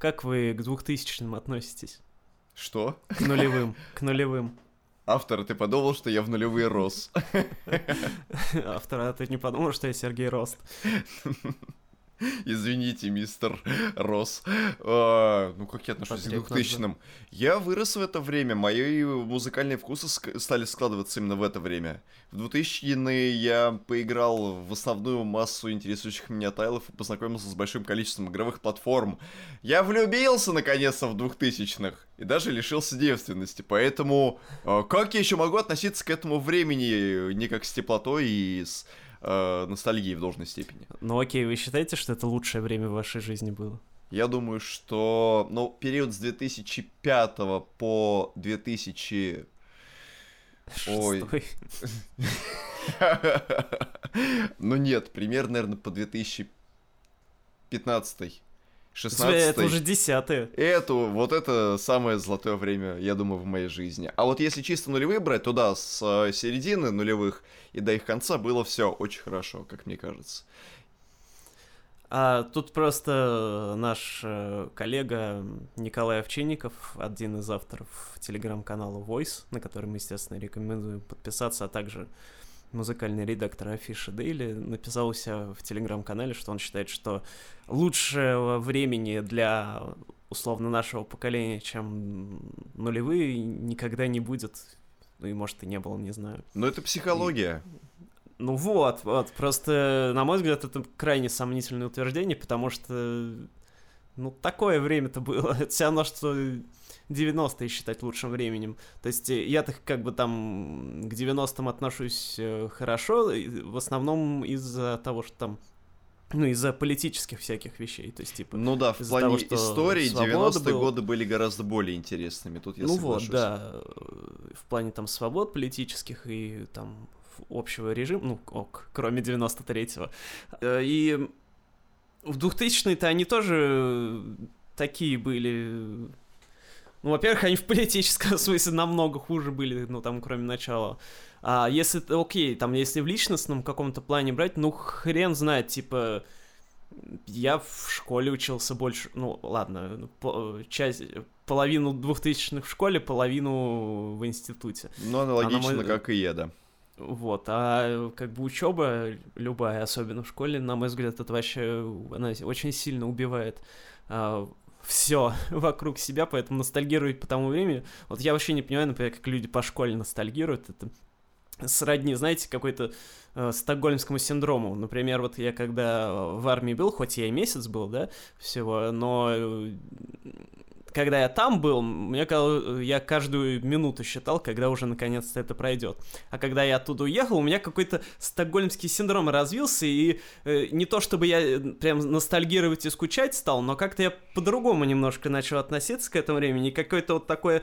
Как вы к двухтысячным относитесь? Что? К нулевым, к нулевым. Автор, ты подумал, что я в нулевые рос? Автор, а ты не подумал, что я Сергей Рост? Извините, мистер Рос. А, ну, как я отношусь к 2000-м? Я вырос в это время, мои музыкальные вкусы ск- стали складываться именно в это время. В 2000-е я поиграл в основную массу интересующих меня тайлов и познакомился с большим количеством игровых платформ. Я влюбился, наконец-то, в 2000-х и даже лишился девственности, поэтому э, как я еще могу относиться к этому времени не как с теплотой и с э, ностальгией в должной степени? Ну окей, вы считаете, что это лучшее время в вашей жизни было? Я думаю, что, ну, период с 2005 по 2000... Ой. Шестой. Ну нет, примерно, наверное, по 2015 16 Это уже десятое. Это, вот это самое золотое время, я думаю, в моей жизни. А вот если чисто нулевые брать, то да, с э, середины нулевых и до их конца было все очень хорошо, как мне кажется. А тут просто наш э, коллега Николай Овчинников, один из авторов телеграм-канала Voice, на который мы, естественно, рекомендуем подписаться, а также музыкальный редактор Афиша Дейли, написал у себя в телеграм-канале, что он считает, что лучшего времени для условно нашего поколения, чем нулевые, никогда не будет. Ну и может и не было, не знаю. Но это психология. Ну вот, вот, просто, на мой взгляд, это крайне сомнительное утверждение, потому что, ну, такое время-то было. Это все равно, что 90-е считать лучшим временем. То есть э, я-то как бы там к 90-м отношусь э, хорошо, в основном из-за того, что там ну, из-за политических всяких вещей, то есть, типа... Ну да, в плане того, что истории свобода 90-е была. годы были гораздо более интересными, тут я ну соглашусь. вот, да, э, в плане там свобод политических и там общего режима, ну, ок, кроме 93-го. Э, И в 2000-е-то они тоже такие были... Ну, во-первых, они в политическом смысле намного хуже были, ну, там, кроме начала. А если, окей, там, если в личностном каком-то плане брать, ну, хрен знает, типа, я в школе учился больше, ну, ладно, по- часть, половину двухтысячных в школе, половину в институте. Ну, аналогично, мой- как и я, да. Вот, а как бы учеба любая, особенно в школе, на мой взгляд, это вообще, она очень сильно убивает все вокруг себя, поэтому ностальгировать по тому времени, вот я вообще не понимаю, например, как люди по школе ностальгируют, это сродни, знаете, какой-то э, стокгольмскому синдрому. Например, вот я когда в армии был, хоть я и месяц был, да, всего, но э, когда я там был, мне казалось, я каждую минуту считал, когда уже наконец-то это пройдет. А когда я оттуда уехал, у меня какой-то стокгольмский синдром развился, и э, не то чтобы я э, прям ностальгировать и скучать стал, но как-то я по-другому немножко начал относиться к этому времени, какое-то вот такое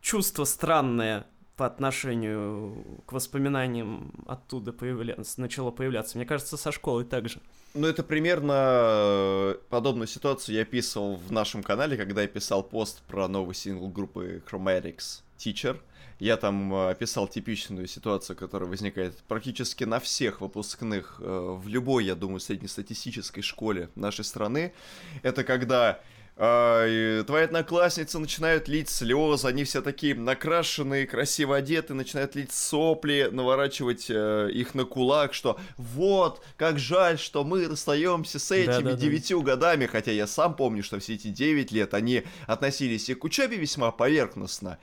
чувство странное по отношению к воспоминаниям оттуда появляться, начало появляться. Мне кажется, со школы также. Ну, это примерно э, подобную ситуацию я описывал в нашем канале, когда я писал пост про новый сингл группы Chromatics Teacher. Я там э, описал типичную ситуацию, которая возникает практически на всех выпускных э, в любой, я думаю, среднестатистической школе нашей страны. Это когда а, и твои одноклассницы начинают лить слезы, они все такие накрашенные, красиво одеты, начинают лить сопли, наворачивать э, их на кулак, что вот, как жаль, что мы расстаемся с этими Да-да-да. девятью годами, хотя я сам помню, что все эти девять лет они относились и к учебе весьма поверхностно.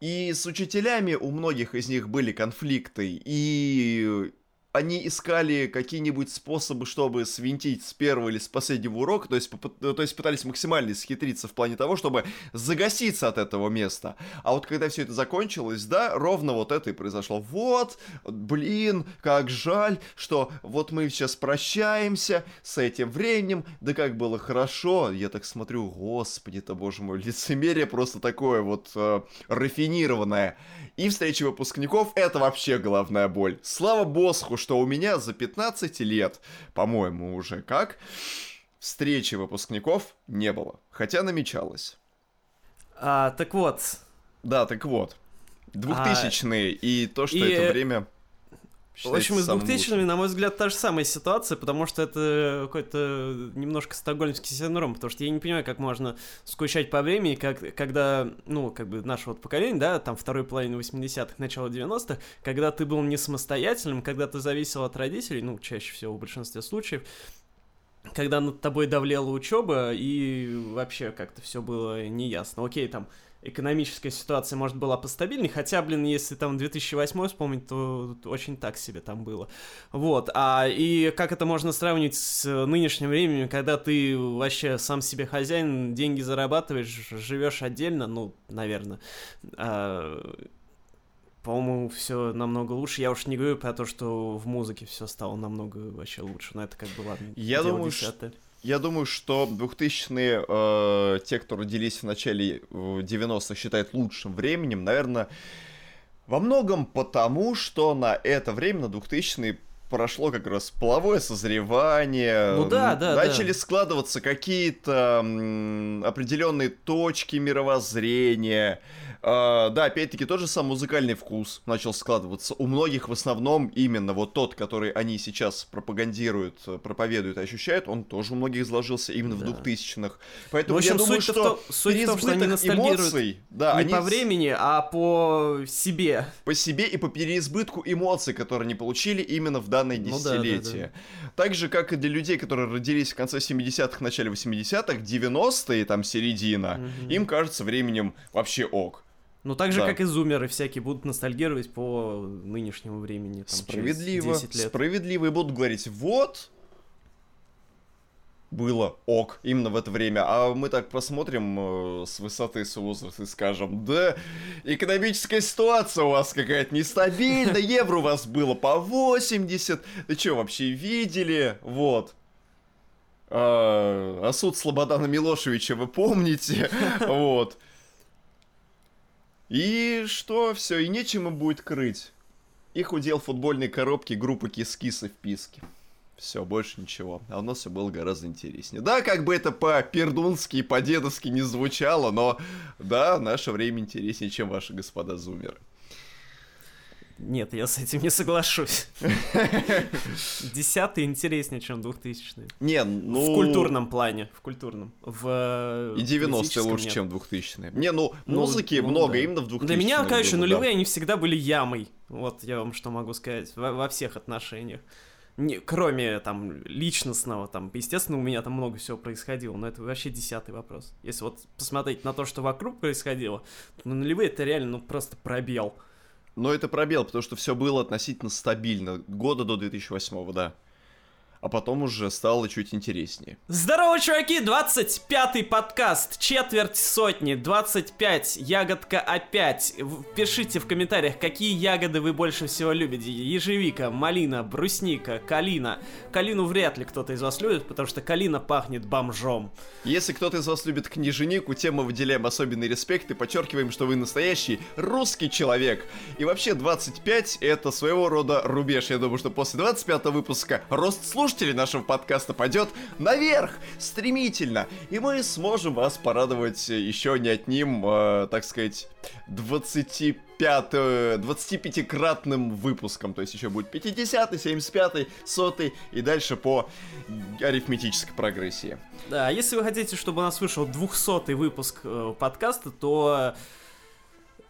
И с учителями у многих из них были конфликты, и они искали какие-нибудь способы, чтобы свинтить с первого или с последнего урока, то есть, ну, то есть пытались максимально схитриться в плане того, чтобы загаситься от этого места. А вот когда все это закончилось, да, ровно вот это и произошло. Вот, блин, как жаль, что вот мы сейчас прощаемся с этим временем, да как было хорошо. Я так смотрю, господи-то, боже мой, лицемерие просто такое вот э, рафинированное. И встречи выпускников — это вообще головная боль. Слава босху, что у меня за 15 лет, по-моему, уже как, встречи выпускников не было. Хотя намечалось. А, так вот, Да, так вот. 2000-е и то, что и- это время В общем, и с 2000-ми, на мой взгляд, та же самая ситуация, потому что это какой-то немножко стокгольмский синдром, потому что я не понимаю, как можно скучать по времени, как, когда, ну, как бы наше вот поколение, да, там второй половины 80-х, начало 90-х, когда ты был не самостоятельным, когда ты зависел от родителей, ну, чаще всего в большинстве случаев, когда над тобой давлела учеба, и вообще как-то все было неясно. Окей, там экономическая ситуация, может, была постабильнее, хотя, блин, если там 2008 вспомнить, то очень так себе там было. Вот, а и как это можно сравнить с нынешним временем, когда ты вообще сам себе хозяин, деньги зарабатываешь, живешь отдельно, ну, наверное, а, по-моему, все намного лучше. Я уж не говорю про то, что в музыке все стало намного вообще лучше, но это как бы ладно. Я думаю, что я думаю, что 2000-е, э, те, кто родились в начале 90-х, считают лучшим временем, наверное, во многом потому, что на это время, на 2000-е, прошло как раз половое созревание. Ну да, да. Начали да. складываться какие-то определенные точки мировоззрения. Uh, да, опять-таки, тот же сам музыкальный вкус начал складываться. У многих в основном именно вот тот, который они сейчас пропагандируют, проповедуют и ощущают, он тоже у многих изложился именно да. в 2000-х. Поэтому в общем, я думаю, суть что в, суть в том, что они эмоций, да, не они... по времени, а по себе. По себе и по переизбытку эмоций, которые они получили именно в данное десятилетие. Ну, да, да, да. Так же, как и для людей, которые родились в конце 70-х, начале 80-х, 90-е, там, середина, угу. им кажется временем вообще ок. Ну, так же, да. как и зумеры всякие будут ностальгировать по нынешнему времени. Там, справедливо, 10 лет. справедливо. И будут говорить, вот, было ок именно в это время. А мы так посмотрим э, с высоты с возраста и скажем, да, экономическая ситуация у вас какая-то нестабильная, евро у вас было по 80, вы что вообще видели? Вот. А, а суд Слободана Милошевича вы помните? Вот. И что, все, и нечем будет крыть. Их удел футбольной коробки группы Кис-Кисы в Писке. Все, больше ничего. А у нас все было гораздо интереснее. Да, как бы это по-пердунски и по-дедовски не звучало, но да, наше время интереснее, чем ваши господа зумеры. Нет, я с этим не соглашусь. Десятый интереснее, чем двухтысячный. Не, ну... В культурном плане, в культурном. В И 90-е лучше, нет. чем двухтысячные. Не, ну, ну музыки ну, много, да. именно в двухтысячных. Для меня, конечно, было, нулевые, да. они всегда были ямой. Вот я вам что могу сказать, во, во всех отношениях. Не, кроме там личностного, там, естественно, у меня там много всего происходило, но это вообще десятый вопрос. Если вот посмотреть на то, что вокруг происходило, то нулевые это реально, ну, просто пробел. Но это пробел, потому что все было относительно стабильно. Года до 2008, да а потом уже стало чуть интереснее. Здорово, чуваки! 25-й подкаст, четверть сотни, 25, ягодка опять. Пишите в комментариях, какие ягоды вы больше всего любите. Ежевика, малина, брусника, калина. Калину вряд ли кто-то из вас любит, потому что калина пахнет бомжом. Если кто-то из вас любит книженику, тем мы выделяем особенный респект и подчеркиваем, что вы настоящий русский человек. И вообще 25 это своего рода рубеж. Я думаю, что после 25 выпуска рост слушателей слушателей нашего подкаста пойдет наверх, стремительно, и мы сможем вас порадовать еще не одним, э, так сказать, 25 25-кратным выпуском, то есть еще будет 50 75 100 и дальше по арифметической прогрессии. Да, если вы хотите, чтобы у нас вышел 200 выпуск э, подкаста, то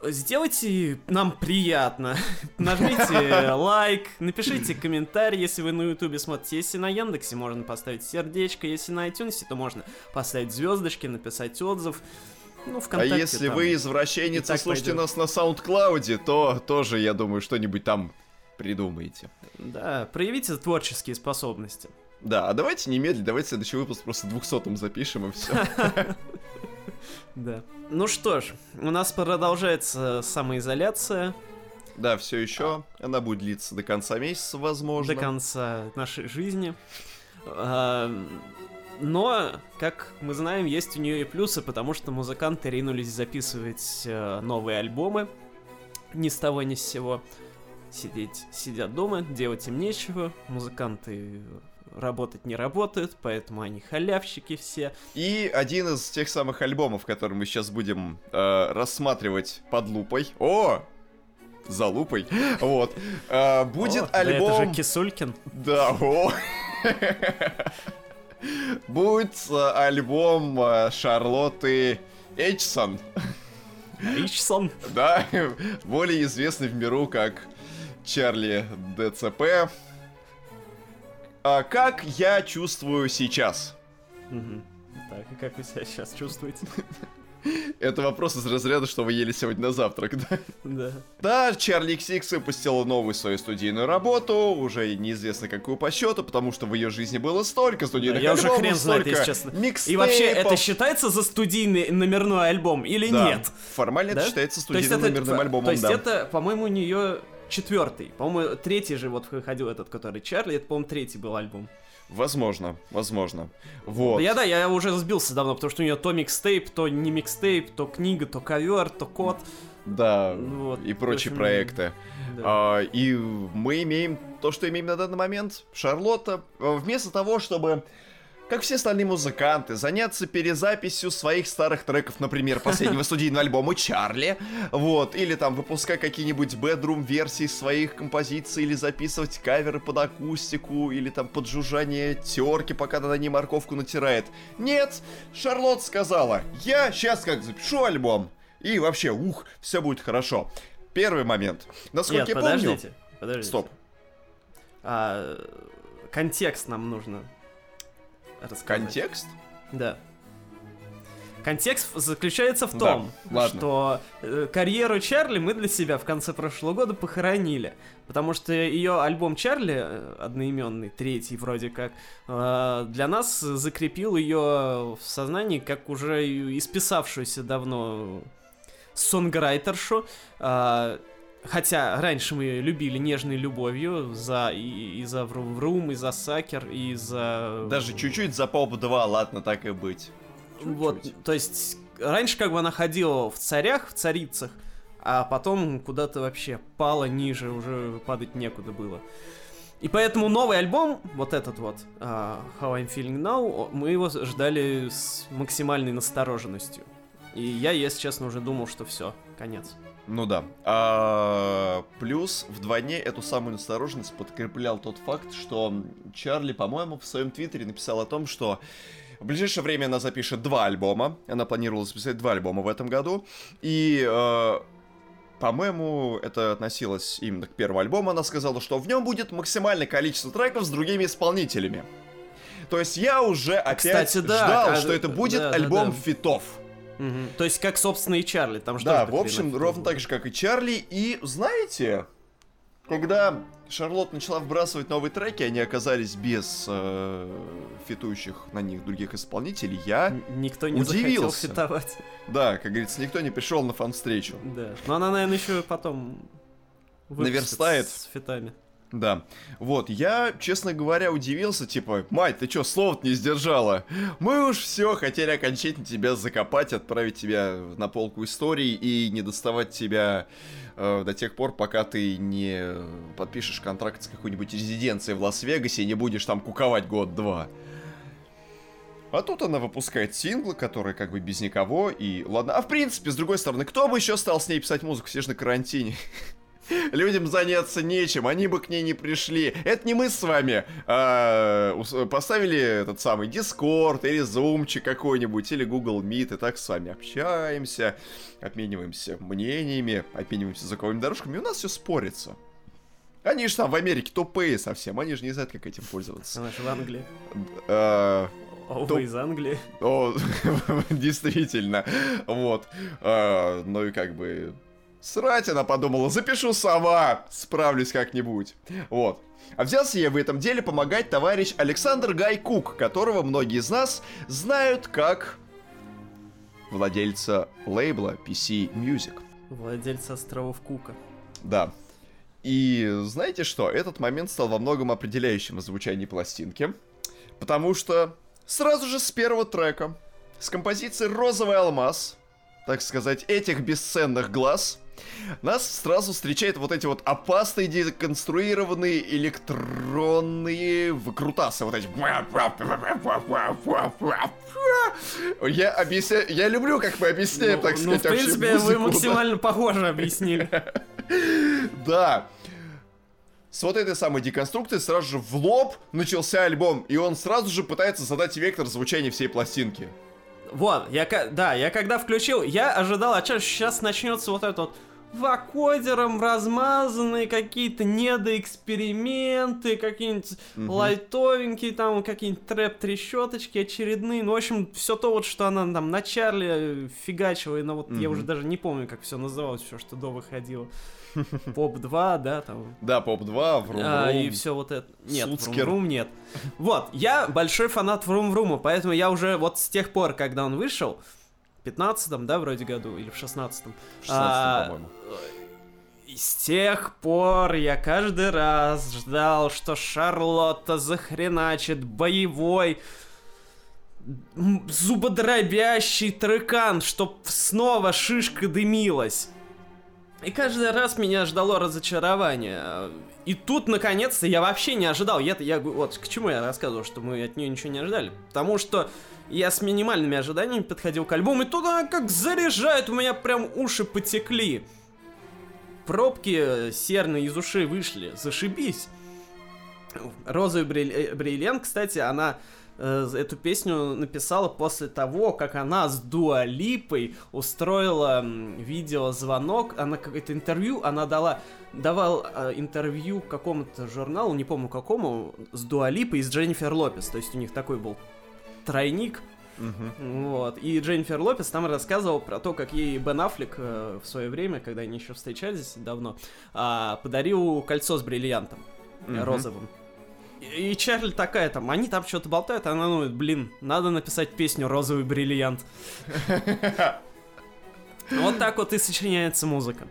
Сделайте нам приятно. Нажмите лайк, напишите комментарий, если вы на ютубе смотрите. Если на Яндексе, можно поставить сердечко. Если на iTunes, то можно поставить звездочки, написать отзыв. Ну, ВКонтакте, а если там, вы извращенец и слушаете пойдет. нас на SoundCloud, то тоже, я думаю, что-нибудь там придумаете. Да, проявите творческие способности. Да, а давайте немедленно, давайте следующий выпуск просто двухсотым запишем и все. Да. Ну что ж, у нас продолжается самоизоляция. Да, все еще. Она будет длиться до конца месяца, возможно. До конца нашей жизни. А, но, как мы знаем, есть у нее и плюсы, потому что музыканты ринулись записывать э, новые альбомы. Ни с того, ни с сего. Сидеть, сидят дома, делать им нечего. Музыканты работать не работают, поэтому они халявщики все. И один из тех самых альбомов, который мы сейчас будем э, рассматривать под лупой. О! залупой. Вот. А, будет О, альбом... Да это же Кисулькин. Да, о. Будет э, альбом э, Шарлотты Эйчсон. Ичсон. Да, более известный в миру как Чарли ДЦП. А как я чувствую сейчас? Так, и как вы себя сейчас чувствуете? Это вопрос из разряда, что вы ели сегодня на завтрак, да? Да. Да, Чарли XX выпустила новую свою студийную работу, уже неизвестно какую по счету, потому что в ее жизни было столько студийных Я уже альбомов, хрен знает, если честно. И вообще, это считается за студийный номерной альбом или Да, нет? Формально Да? это считается студийным это- номерным альбомом, То есть да. это, по-моему, у нее четвертый. По-моему, третий же вот выходил этот, который Чарли, это, по-моему, третий был альбом. Возможно, возможно. Вот. Я да, я уже сбился давно, потому что у нее то микстейп, то не микстейп, то книга, то ковер, то код. Да, Ну вот, и прочие общем, проекты. Да. А, и мы имеем то, что имеем на данный момент. Шарлотта, э, вместо того, чтобы, как все остальные музыканты, заняться перезаписью своих старых треков, например, последнего студийного альбома Чарли, вот, или там выпускать какие-нибудь бедрум-версии своих композиций, или записывать каверы под акустику, или там под жужжание терки, пока она на ней морковку натирает. Нет, Шарлотта сказала, я сейчас как запишу альбом, и вообще, ух, все будет хорошо. Первый момент. Насколько Нет, я помню... подождите, подождите. Стоп. А, контекст нам нужно рассказать. Контекст? Да. Контекст заключается в Да, том, ладно. что э, карьеру Чарли мы для себя в конце прошлого года похоронили. Потому что ее альбом Чарли, э, одноименный, третий вроде как, э, для нас закрепил ее в сознании как уже исписавшуюся давно сонграйтершу. э, Хотя раньше мы любили нежной любовью за и, и за Врум Врум, и за Сакер, и за... Даже чуть-чуть за поп 2, ладно, так и быть. Вот, Чуть-чуть. то есть, раньше как бы она ходила в царях, в царицах, а потом куда-то вообще пала ниже, уже падать некуда было. И поэтому новый альбом, вот этот вот, а, How I'm Feeling Now, мы его ждали с максимальной настороженностью. И я, если честно, уже думал, что все, конец. Ну да. А, плюс вдвойне эту самую настороженность подкреплял тот факт, что Чарли, по-моему, в своем твиттере написал о том, что в ближайшее время она запишет два альбома. Она планировала записать два альбома в этом году. И, э, по-моему, это относилось именно к первому альбому. Она сказала, что в нем будет максимальное количество треков с другими исполнителями. То есть я уже опять кстати, да, ждал, а, что это будет да, да, альбом да. фитов. Мгм. То есть, как, собственно, и Чарли, там же Да, в общем, ровно так же, как и Чарли. И знаете, когда Шарлотт начала вбрасывать новые треки, они оказались без э, фитующих на них других исполнителей, я, Н- Никто не захотел удивился. фитовать. да, как говорится, никто не пришел на фан-встречу. Да. Но она, наверное, еще потом Наверстает. с фитами. Да. Вот, я, честно говоря, удивился, типа, мать, ты чё, слово не сдержала? Мы уж все хотели окончательно тебя закопать, отправить тебя на полку истории и не доставать тебя э, до тех пор, пока ты не подпишешь контракт с какой-нибудь резиденцией в Лас-Вегасе и не будешь там куковать год-два. А тут она выпускает синглы, которые как бы без никого, и ладно. А в принципе, с другой стороны, кто бы еще стал с ней писать музыку, все же на карантине. Людям заняться нечем, они бы к ней не пришли. Это не мы с вами а, поставили этот самый Discord или Zoomчик какой-нибудь, или Google Meet, и так с вами общаемся, обмениваемся мнениями, обмениваемся звуковыми дорожками, и у нас все спорится. Они же там в Америке тупые совсем, они же не знают, как этим пользоваться. Она же в Англии. А, О, вы из Англии. о, действительно. Вот. А, ну и как бы... Срать она подумала, запишу сама, справлюсь как-нибудь. Вот. А взялся я в этом деле помогать товарищ Александр Гай Кук, которого многие из нас знают как владельца лейбла PC Music. Владельца островов Кука. Да. И знаете что? Этот момент стал во многом определяющим в звучании пластинки. Потому что сразу же с первого трека, с композицией «Розовый алмаз», так сказать, этих бесценных глаз, нас сразу встречают вот эти вот опасные, деконструированные электронные выкрутасы. Вот эти... Я объясняю... Я люблю, как мы объясняем, так ну, сказать, в вообще принципе, вы музыку, да. максимально похоже объяснили. Да. С вот этой самой деконструкцией сразу же в лоб начался альбом, и он сразу же пытается задать вектор звучания всей пластинки. Вот, я, да, я когда включил, я ожидал, а сейчас начнется вот это вот вакодером размазанные какие-то недоэксперименты, какие-нибудь угу. лайтовенькие там, какие-нибудь трэп-трещоточки очередные. Ну, в общем, все то вот, что она там на Чарли фигачила, и ну вот угу. я уже даже не помню, как все называлось, все, что до выходило. Поп 2, да, там. Да, Поп 2, Врум а, И все вот это. Нет, Суцкер. Врум нет. Вот, я большой фанат Врум Врума, поэтому я уже вот с тех пор, когда он вышел, 15 да, вроде году, или в 16-м. В 16 а, по-моему. с тех пор я каждый раз ждал, что Шарлотта захреначит боевой зубодробящий трекан, чтоб снова шишка дымилась. И каждый раз меня ждало разочарование. И тут, наконец-то, я вообще не ожидал. Я, я вот к чему я рассказывал, что мы от нее ничего не ожидали. Потому что я с минимальными ожиданиями подходил к альбому, и тут она как заряжает, у меня прям уши потекли. Пробки серные из ушей вышли, зашибись. Розовый бриллиант, кстати, она Э, эту песню написала после того, как она с Дуалипой устроила видеозвонок, она какое-то интервью, она дала, давал э, интервью какому-то журналу, не помню какому, с Дуалипой и с Дженнифер Лопес, то есть у них такой был тройник, Uh-huh. Вот. И Дженнифер Лопес там рассказывал про то, как ей Бен Аффлек э, в свое время, когда они еще встречались давно, э, подарил кольцо с бриллиантом uh-huh. розовым. И Чарли такая там, они там что-то болтают, а она думает, блин, надо написать песню «Розовый бриллиант». Вот так вот и сочиняется музыка.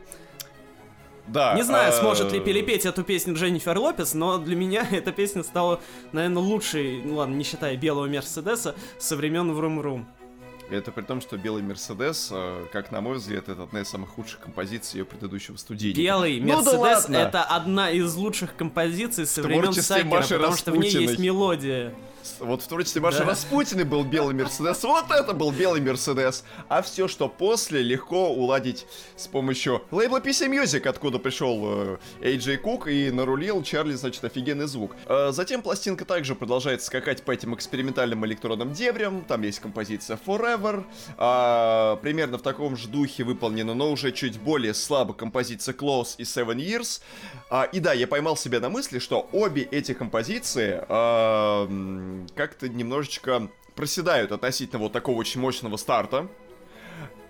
Да. Не знаю, сможет ли перепеть эту песню Дженнифер Лопес, но для меня эта песня стала, наверное, лучшей, ну ладно, не считая белого Мерседеса, со времен Врум Врум. Это при том, что «Белый Мерседес», э, как на мой взгляд, это одна из самых худших композиций ее предыдущего студийника. «Белый ну, Мерседес» да это одна из лучших композиций со времен Сакера, потому что в ней есть мелодия. Вот в творчестве Маши да. Распутиной был белый Мерседес, вот это был белый Мерседес. А все, что после, легко уладить с помощью лейбла PC Music, откуда пришел э, AJ Кук и нарулил Чарли, значит, офигенный звук. Э, затем пластинка также продолжает скакать по этим экспериментальным электронным дебрям. Там есть композиция Forever. Э, примерно в таком же духе выполнена, но уже чуть более слабо композиция Close и Seven Years. Э, и да, я поймал себя на мысли, что обе эти композиции э, как-то немножечко проседают относительно вот такого очень мощного старта.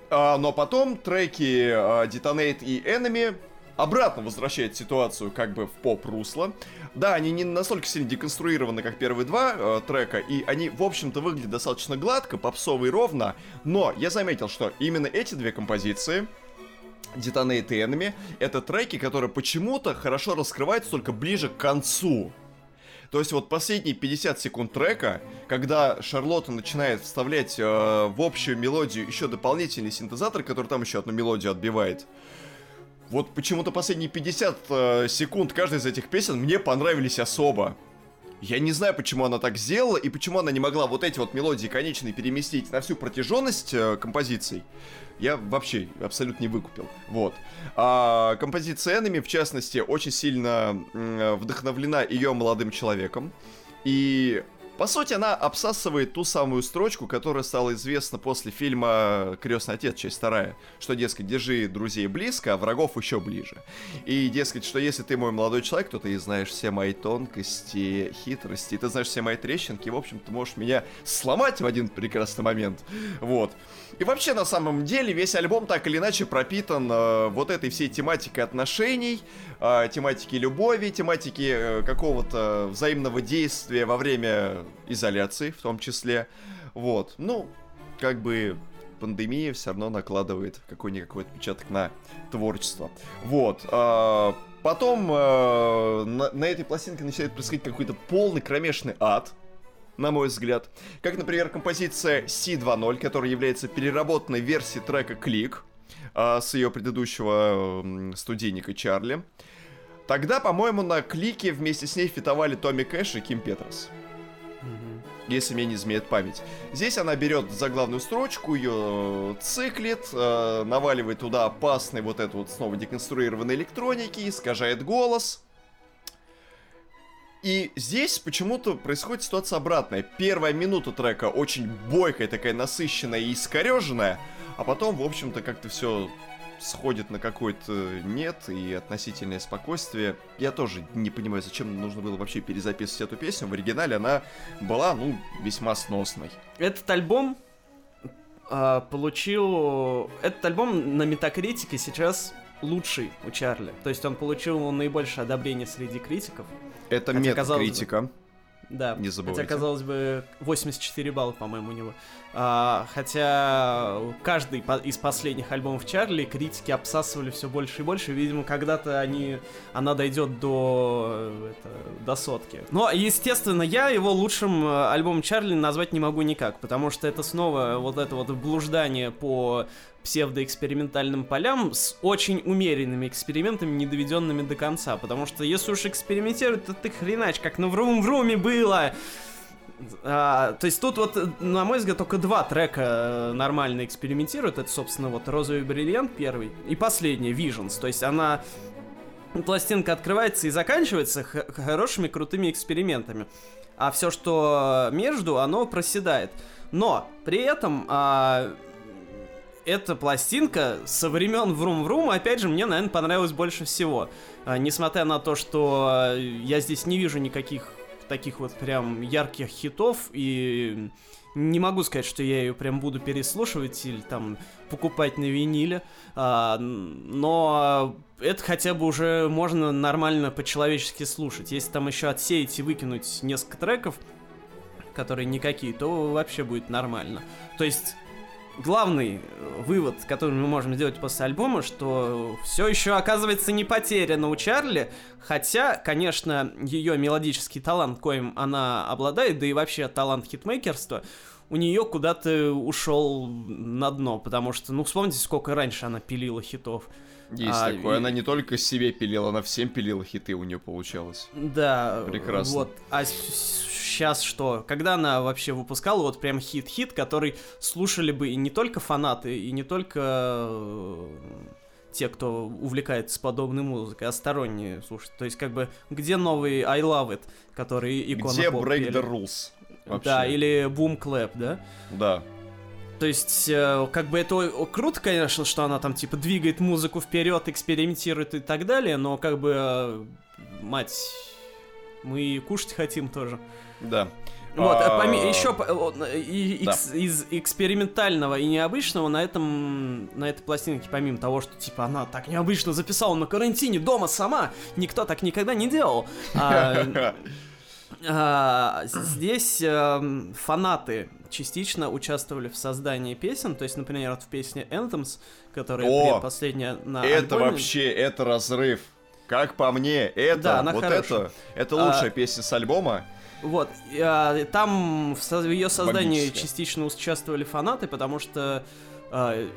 А, но потом треки а, Detonate и Enemy обратно возвращают ситуацию как бы в поп-русло. Да, они не настолько сильно деконструированы, как первые два э, трека, и они, в общем-то, выглядят достаточно гладко, попсово и ровно, но я заметил, что именно эти две композиции, Detonate и Enemy, это треки, которые почему-то хорошо раскрываются только ближе к концу. То есть вот последние 50 секунд трека, когда Шарлотта начинает вставлять э, в общую мелодию еще дополнительный синтезатор, который там еще одну мелодию отбивает, вот почему-то последние 50 э, секунд каждой из этих песен мне понравились особо. Я не знаю, почему она так сделала, и почему она не могла вот эти вот мелодии конечные переместить на всю протяженность э, композиций я вообще абсолютно не выкупил. Вот. А композиция Enemy, в частности, очень сильно вдохновлена ее молодым человеком. И по сути, она обсасывает ту самую строчку, которая стала известна после фильма «Крестный отец», часть вторая, что, дескать, держи друзей близко, а врагов еще ближе. И, дескать, что если ты мой молодой человек, то ты знаешь все мои тонкости, хитрости, ты знаешь все мои трещинки, в общем, ты можешь меня сломать в один прекрасный момент. Вот. И вообще, на самом деле, весь альбом так или иначе пропитан э, вот этой всей тематикой отношений, э, тематики любови, тематики э, какого-то взаимного действия во время изоляции в том числе. Вот, ну, как бы пандемия все равно накладывает какой-никакой отпечаток на творчество. Вот. Э, потом э, на, на этой пластинке начинает происходить какой-то полный кромешный ад на мой взгляд. Как, например, композиция C2.0, которая является переработанной версией трека Клик э, с ее предыдущего э, студийника Чарли. Тогда, по-моему, на Клике вместе с ней фитовали Томми Кэш и Ким Петерс. Если мне не изменяет память. Здесь она берет заглавную строчку, ее циклит, э, наваливает туда опасный вот эту вот снова деконструированной электроники, искажает голос. И здесь почему-то происходит ситуация обратная. Первая минута трека очень бойкая, такая насыщенная и искореженная, а потом, в общем-то, как-то все сходит на какой-то нет и относительное спокойствие. Я тоже не понимаю, зачем нужно было вообще перезаписывать эту песню. В оригинале она была, ну, весьма сносной. Этот альбом э, получил... Этот альбом на Метакритике сейчас лучший у Чарли. То есть он получил наибольшее одобрение среди критиков. Это метакритика. Да, не забывайте. хотя, казалось бы, 84 балла, по-моему, у него. А, хотя каждый из последних альбомов Чарли критики обсасывали все больше и больше. Видимо, когда-то они, она дойдет до, это, до сотки. Но, естественно, я его лучшим э, альбомом Чарли назвать не могу никак, потому что это снова вот это вот блуждание по псевдоэкспериментальным полям с очень умеренными экспериментами, не доведенными до конца. Потому что если уж экспериментируют, то ты хренач, как на Врум-Вруме было. А, то есть тут вот, на мой взгляд, только два трека э, нормально экспериментируют. Это, собственно, вот «Розовый бриллиант» первый и последний, «Visions». То есть она... Пластинка открывается и заканчивается хорошими, крутыми экспериментами. А все, что между, оно проседает. Но при этом а, эта пластинка со времен Врум Врум, опять же, мне, наверное, понравилась больше всего. А, несмотря на то, что я здесь не вижу никаких таких вот прям ярких хитов, и не могу сказать, что я ее прям буду переслушивать или там покупать на виниле, а, но это хотя бы уже можно нормально по-человечески слушать. Если там еще отсеять и выкинуть несколько треков, которые никакие, то вообще будет нормально. То есть главный э, вывод, который мы можем сделать после альбома, что все еще оказывается не потеряно у Чарли, хотя, конечно, ее мелодический талант, коим она обладает, да и вообще талант хитмейкерства, у нее куда-то ушел на дно, потому что, ну, вспомните, сколько раньше она пилила хитов. Есть а, такое. И... Она не только себе пилила, она всем пилила хиты у нее получалось. Да. Прекрасно. Вот. А сейчас что? Когда она вообще выпускала вот прям хит-хит, который слушали бы и не только фанаты, и не только э, те, кто увлекается подобной музыкой, а сторонние слушать. То есть, как бы, где новый I Love It, который икона Где Break пели? the Rules? Вообще. Да, или Boom Clap, да? Да. То есть, э, как бы это круто, конечно, что она там, типа, двигает музыку вперед, экспериментирует и так далее, но, как бы, э, мать, мы кушать хотим тоже. Да. Вот, а, поми- еще и, да. из экспериментального и необычного на этом на этой пластинке, помимо того, что типа она так необычно записала на карантине дома сама, никто так никогда не делал. А, а, здесь э, фанаты частично участвовали в создании песен, то есть, например, вот в песне Anthems, которая О, последняя на Это альбоме. вообще, это разрыв. Как по мне, это, да, вот хорошая. это, это лучшая а, песня с альбома. Вот, а, там в, в ее создании частично участвовали фанаты, потому что а,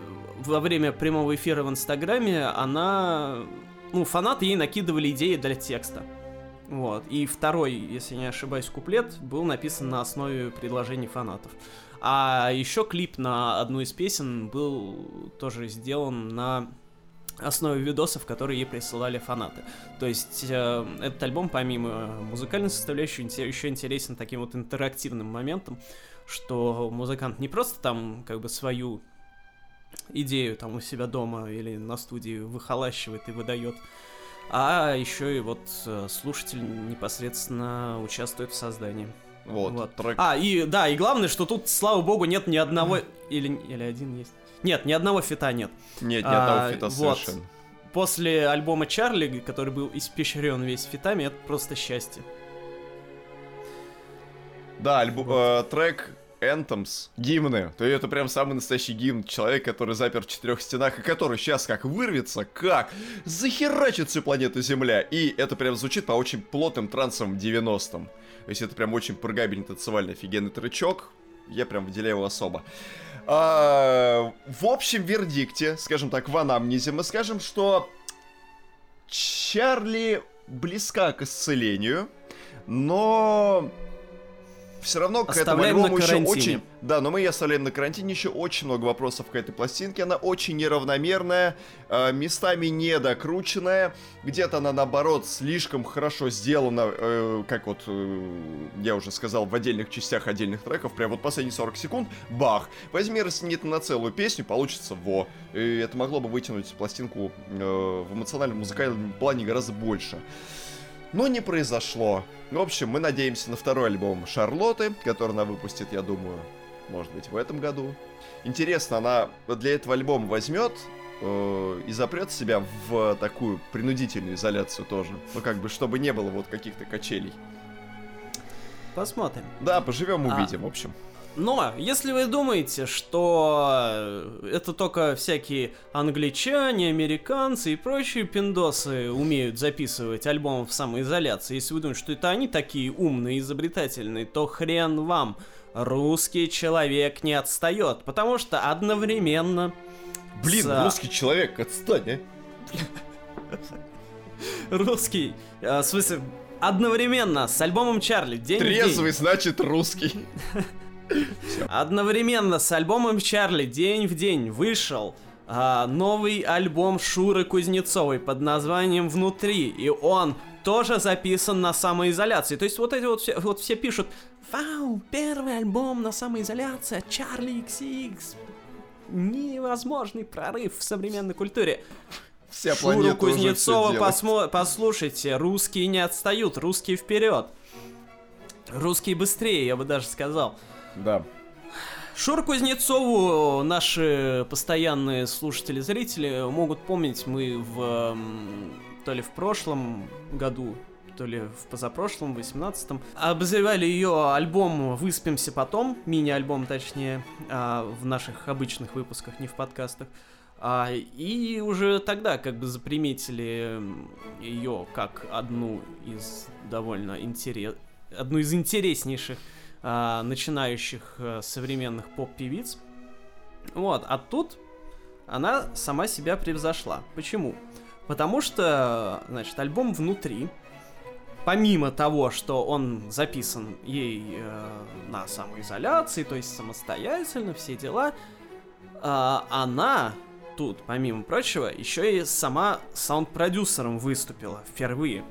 во время прямого эфира в Инстаграме она, ну, фанаты ей накидывали идеи для текста. Вот. И второй, если не ошибаюсь, куплет был написан на основе предложений фанатов. А еще клип на одну из песен был тоже сделан на основе видосов, которые ей присылали фанаты. То есть э, этот альбом, помимо музыкальной составляющей, еще интересен таким вот интерактивным моментом, что музыкант не просто там как бы свою идею там у себя дома или на студии выхолащивает и выдает, а еще и вот э, слушатель непосредственно участвует в создании. Вот, вот. Трек. А, и да, и главное, что тут, слава богу, нет ни одного, или, или один есть. Нет, ни одного фита нет. Нет, ни одного а, фита вот. совершенно. После альбома Чарли, который был испещрен весь фитами, это просто счастье. Да, альбом, вот. э, трек Anthems, гимны, то это прям самый настоящий гимн. Человек, который запер в четырех стенах, и который сейчас как вырвется, как захерачит всю планету Земля. И это прям звучит по очень плотным трансам 90-м. То есть это прям очень прогабельный танцевальный офигенный тречок. Я прям выделяю его особо. А, в общем вердикте, скажем так, в анамнезе, мы скажем, что Чарли близка к исцелению, но все равно к Оставляем этому альбому еще очень... Да, но мы ее оставляем на карантине, еще очень много вопросов к этой пластинке. Она очень неравномерная, э, местами недокрученная, где-то она, наоборот, слишком хорошо сделана, э, как вот э, я уже сказал, в отдельных частях отдельных треков, прям вот последние 40 секунд, бах, возьми растяни это на целую песню, получится во. И это могло бы вытянуть пластинку в эмоциональном музыкальном плане гораздо больше. Но не произошло. В общем, мы надеемся на второй альбом Шарлотты, который она выпустит, я думаю, может быть, в этом году. Интересно, она для этого альбома возьмет э, и запрет себя в такую принудительную изоляцию тоже. Ну, как бы, чтобы не было вот каких-то качелей. Посмотрим. Да, поживем, А. увидим, в общем. Но, если вы думаете, что э, это только всякие англичане, американцы и прочие пиндосы умеют записывать альбом в самоизоляции, если вы думаете, что это они такие умные изобретательные, то хрен вам. Русский человек не отстает, потому что одновременно... Блин, с- русский человек, отстань, а. Русский, э, в смысле, одновременно с альбомом Чарли день. Трезвый, значит, русский. Одновременно с альбомом Чарли день в день вышел а, новый альбом Шуры Кузнецовой под названием «Внутри», и он тоже записан на самоизоляции. То есть вот эти вот все, вот все пишут «Вау, первый альбом на самоизоляции от Чарли XX». Невозможный прорыв в современной культуре. Вся Шуру Кузнецова посмо- послушайте, русские не отстают, русские вперед. Русские быстрее, я бы даже сказал. Да. Шур Кузнецову наши постоянные слушатели-зрители могут помнить, мы в то ли в прошлом году, то ли в позапрошлом, в 18-м, обозревали ее альбом «Выспимся потом», мини-альбом точнее, а, в наших обычных выпусках, не в подкастах. А, и уже тогда как бы заприметили ее как одну из довольно интерес... одну из интереснейших а, начинающих а, современных поп-певиц. Вот, а тут она сама себя превзошла. Почему? Потому что, значит, альбом внутри, помимо того, что он записан ей э, на самоизоляции, то есть самостоятельно, все дела, а, она тут, помимо прочего, еще и сама саунд-продюсером выступила впервые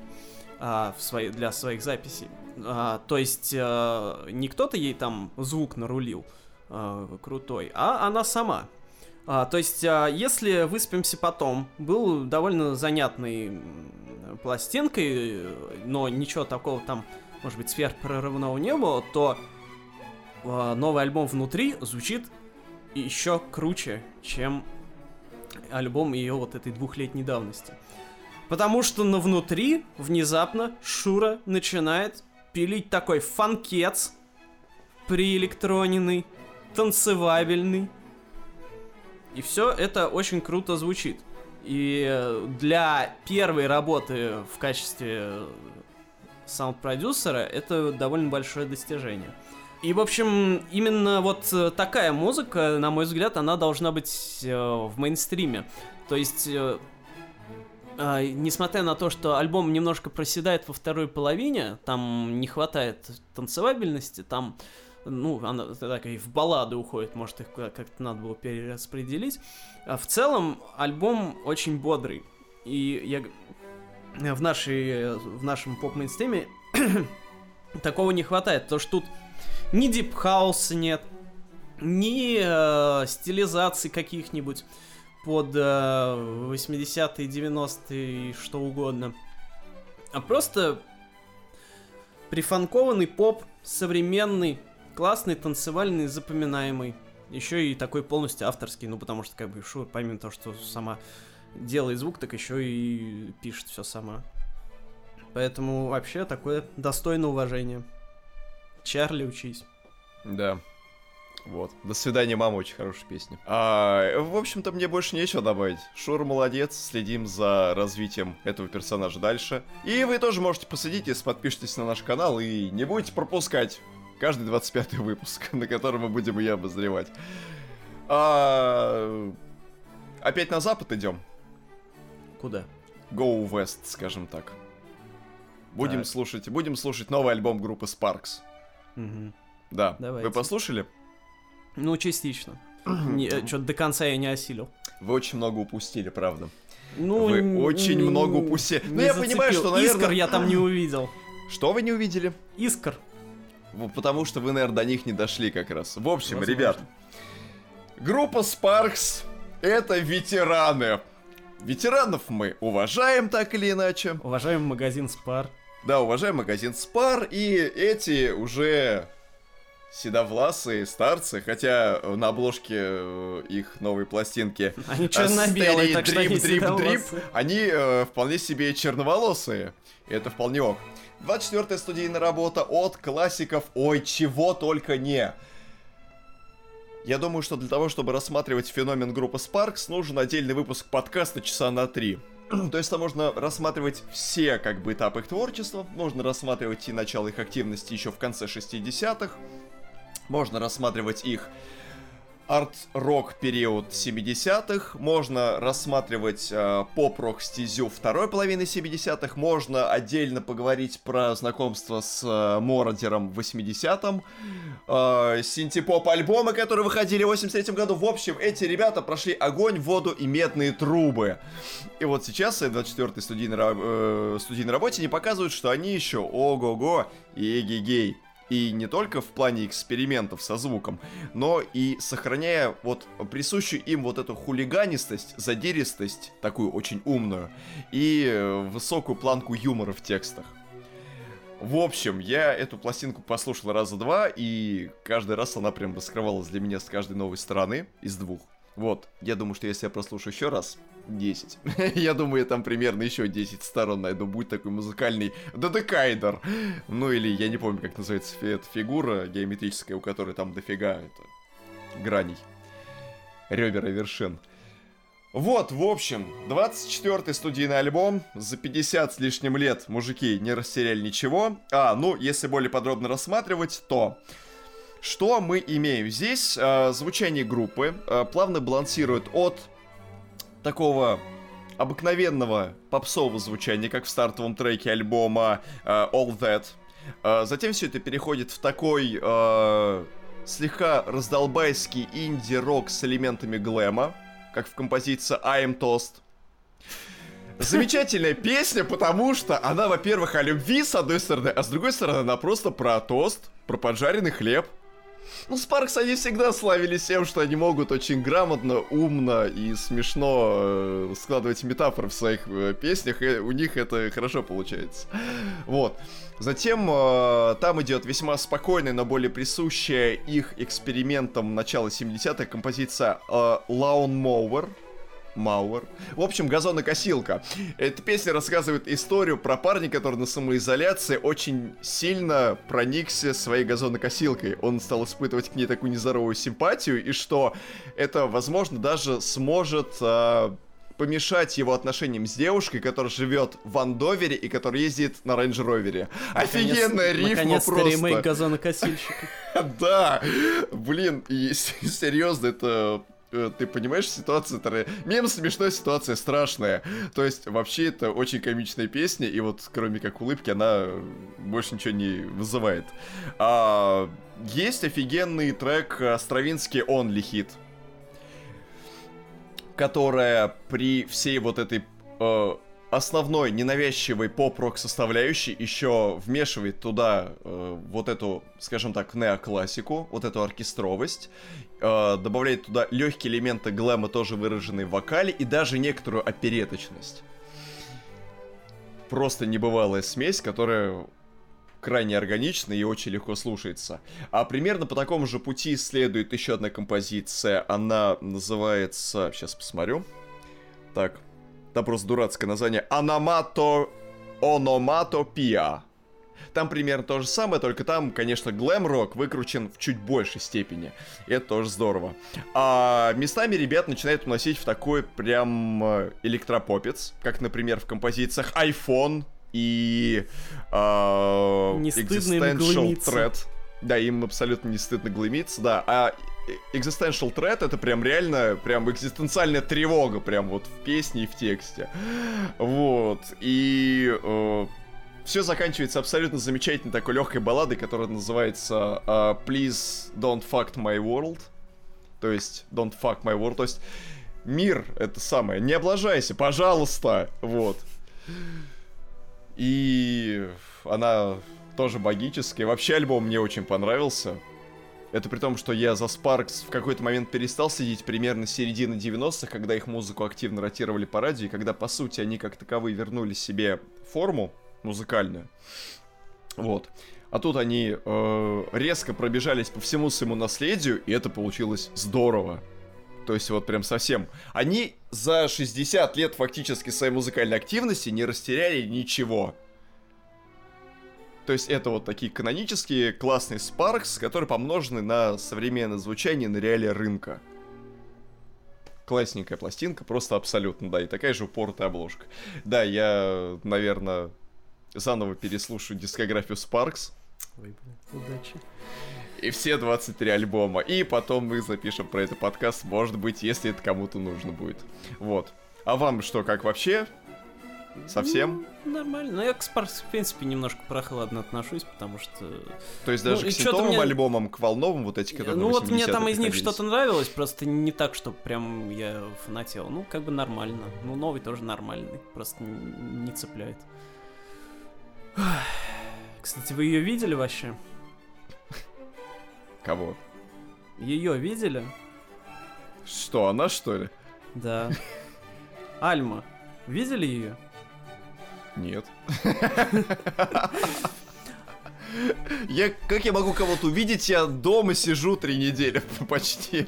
а, в свои, для своих записей. А, то есть э, не кто-то ей там звук нарулил э, крутой, а она сама. А, то есть, а, если выспимся потом, был довольно занятной пластинкой, но ничего такого там, может быть, сверхпрорывного не было, то а, новый альбом внутри звучит еще круче, чем альбом ее вот этой двухлетней давности. Потому что на внутри внезапно Шура начинает пилить такой фанкец приэлектроненный, танцевабельный. И все это очень круто звучит. И э, для первой работы в качестве саунд-продюсера это довольно большое достижение. И, в общем, именно вот э, такая музыка, на мой взгляд, она должна быть э, в мейнстриме. То есть, а, несмотря на то, что альбом немножко проседает во второй половине, там не хватает танцевабельности, там, ну, она так и в баллады уходит, может, их как- как-то надо было перераспределить. А в целом, альбом очень бодрый. И я в, нашей, в нашем поп-мейнстриме такого не хватает, потому что тут ни дипхауса нет, ни э, стилизаций каких-нибудь под э, 80-е, 90-е, что угодно. А просто прифанкованный поп, современный, классный, танцевальный, запоминаемый. Еще и такой полностью авторский, ну потому что как бы Шур, помимо того, что сама делает звук, так еще и пишет все сама. Поэтому вообще такое достойно уважения. Чарли, учись. Да. Вот. До свидания, мама, очень хорошая песня. А, в общем-то, мне больше нечего добавить. Шур молодец, следим за развитием этого персонажа дальше. И вы тоже можете посадить, если подпишетесь на наш канал и не будете пропускать каждый 25 выпуск, на котором мы будем ее обозревать. А, опять на запад идем. Куда? Go West, скажем так. Будем Так. слушать, будем слушать новый альбом группы Sparks. Мгм. Да. Давайте. Вы послушали? Ну, частично. Что-то до конца я не осилил. Вы очень много упустили, правда. Ну, Вы очень много упустили. Ну, я понимаю, что, наверное- Искр я там не увидел. Что вы не увидели? Искр. Потому что вы, наверное, до них не дошли как раз. В общем, Возможно. ребят, группа Sparks — это ветераны. Ветеранов мы уважаем так или иначе. Уважаемый магазин Спар. Да, уважаем магазин Спар, и эти уже седовласые старцы, хотя на обложке э, их новой пластинки Они э, черно-белые, так что они Drip, Drip, Drip, седовласые. они э, вполне себе черноволосые. И это вполне ок. 24-я студийная работа от классиков «Ой, чего только не». Я думаю, что для того, чтобы рассматривать феномен группы Sparks, нужен отдельный выпуск подкаста часа на три. То есть там можно рассматривать все как бы этапы их творчества, можно рассматривать и начало их активности еще в конце 60-х, можно рассматривать их арт-рок период 70-х, можно рассматривать э, поп-рок стезю второй половины 70-х, можно отдельно поговорить про знакомство с э, Мородером в 80-м, э, синтепоп альбомы, которые выходили в 83 году. В общем, эти ребята прошли огонь, воду и медные трубы. И вот сейчас, в 24-й студийной, э, студийной работе, не показывают, что они еще ого-го и эгегей. И не только в плане экспериментов со звуком, но и сохраняя вот присущую им вот эту хулиганистость, задиристость, такую очень умную, и э, высокую планку юмора в текстах. В общем, я эту пластинку послушал раза два, и каждый раз она прям раскрывалась для меня с каждой новой стороны, из двух. Вот, я думаю, что если я прослушаю еще раз, 10. я думаю, я там примерно еще 10 сторон найду. Будет такой музыкальный додекайдер. Ну или, я не помню, как называется эта фигура геометрическая, у которой там дофига это, граней. Ребер и вершин. Вот, в общем, 24-й студийный альбом. За 50 с лишним лет мужики не растеряли ничего. А, ну, если более подробно рассматривать, то... Что мы имеем здесь? Э, звучание группы э, плавно балансирует от такого обыкновенного попсового звучания, как в стартовом треке альбома э, All That. Э, затем все это переходит в такой э, слегка раздолбайский инди-рок с элементами глэма, как в композиции I'm Toast. Замечательная песня, потому что она, во-первых, о любви, с одной стороны, а с другой стороны, она просто про тост, про поджаренный хлеб. Ну, Спаркс, они всегда славились тем, что они могут очень грамотно, умно и смешно э, складывать метафоры в своих э, песнях, и у них это хорошо получается. Вот. Затем э, там идет весьма спокойная, но более присущая их экспериментам начала 70-х композиция э, Lawn Mower. Мауэр. В общем, газонокосилка. Эта песня рассказывает историю про парня, который на самоизоляции очень сильно проникся своей газонокосилкой. Он стал испытывать к ней такую нездоровую симпатию, и что это, возможно, даже сможет а, помешать его отношениям с девушкой, которая живет в Андовере и которая ездит на Рейндж Ровере. Офигенная рифма Наконец-то просто. ремейк газонокосильщика. Да, блин, серьезно, это э, ты понимаешь ситуацию, которая... Мем смешная, ситуация страшная. То есть, вообще, это очень комичная песня, и вот, кроме как улыбки, она больше ничего не вызывает. А, есть офигенный трек э, Стравинский Only Hit, которая при всей вот этой э, основной ненавязчивой поп-рок составляющей еще вмешивает туда э, вот эту, скажем так, неоклассику, вот эту оркестровость, э, добавляет туда легкие элементы глэма, тоже выраженные в вокале, и даже некоторую опереточность. Просто небывалая смесь, которая крайне органична и очень легко слушается. А примерно по такому же пути следует еще одна композиция. Она называется... Сейчас посмотрю. Так, там просто дурацкое название. Аномато... Ономатопия. Там примерно то же самое, только там, конечно, глэм-рок выкручен в чуть большей степени. И это тоже здорово. А местами ребят начинают уносить в такой прям э, электропопец, как, например, в композициях iPhone и э, Не стыдно им Existential. Threat. Да, им абсолютно не стыдно глумиться, да. А Existential Threat это прям реально, прям экзистенциальная тревога, прям вот в песне и в тексте. Вот. И э, все заканчивается абсолютно замечательной такой легкой балладой, которая называется uh, Please don't fuck my world. То есть Don't fuck my world. То есть мир это самое. Не облажайся, пожалуйста. Вот. И она тоже богическая. Вообще альбом мне очень понравился. Это при том, что я за Sparks в какой-то момент перестал сидеть примерно с середины 90-х, когда их музыку активно ротировали по радио, и когда, по сути, они как таковые вернули себе форму музыкальную. Вот. А тут они э, резко пробежались по всему своему наследию, и это получилось здорово. То есть вот прям совсем. Они за 60 лет фактически своей музыкальной активности не растеряли ничего. То есть это вот такие канонические классные Sparks, которые помножены на современное звучание, на реалии рынка. Классненькая пластинка, просто абсолютно, да, и такая же упоротая обложка. Да, я, наверное, заново переслушаю дискографию Sparks. Ой, блин, удачи. И все 23 альбома. И потом мы запишем про это подкаст, может быть, если это кому-то нужно будет. Вот. А вам что, как вообще? Совсем? Ну, нормально. Но я к Спаркс, в принципе, немножко прохладно отношусь, потому что... То есть даже Ну, к синтовым мне- альбомам, к волновым вот эти, которые Ну вот мне 80-х там из них что-то нравилось, просто не так, что прям я фанател. Ну, как бы нормально. Ну, новый тоже нормальный, просто не цепляет. Кстати, вы ее видели вообще? Кого? Ее видели? Что, она что ли? Да. Альма. Видели ее? Нет. Я, как я могу кого-то увидеть? Я дома сижу три недели почти.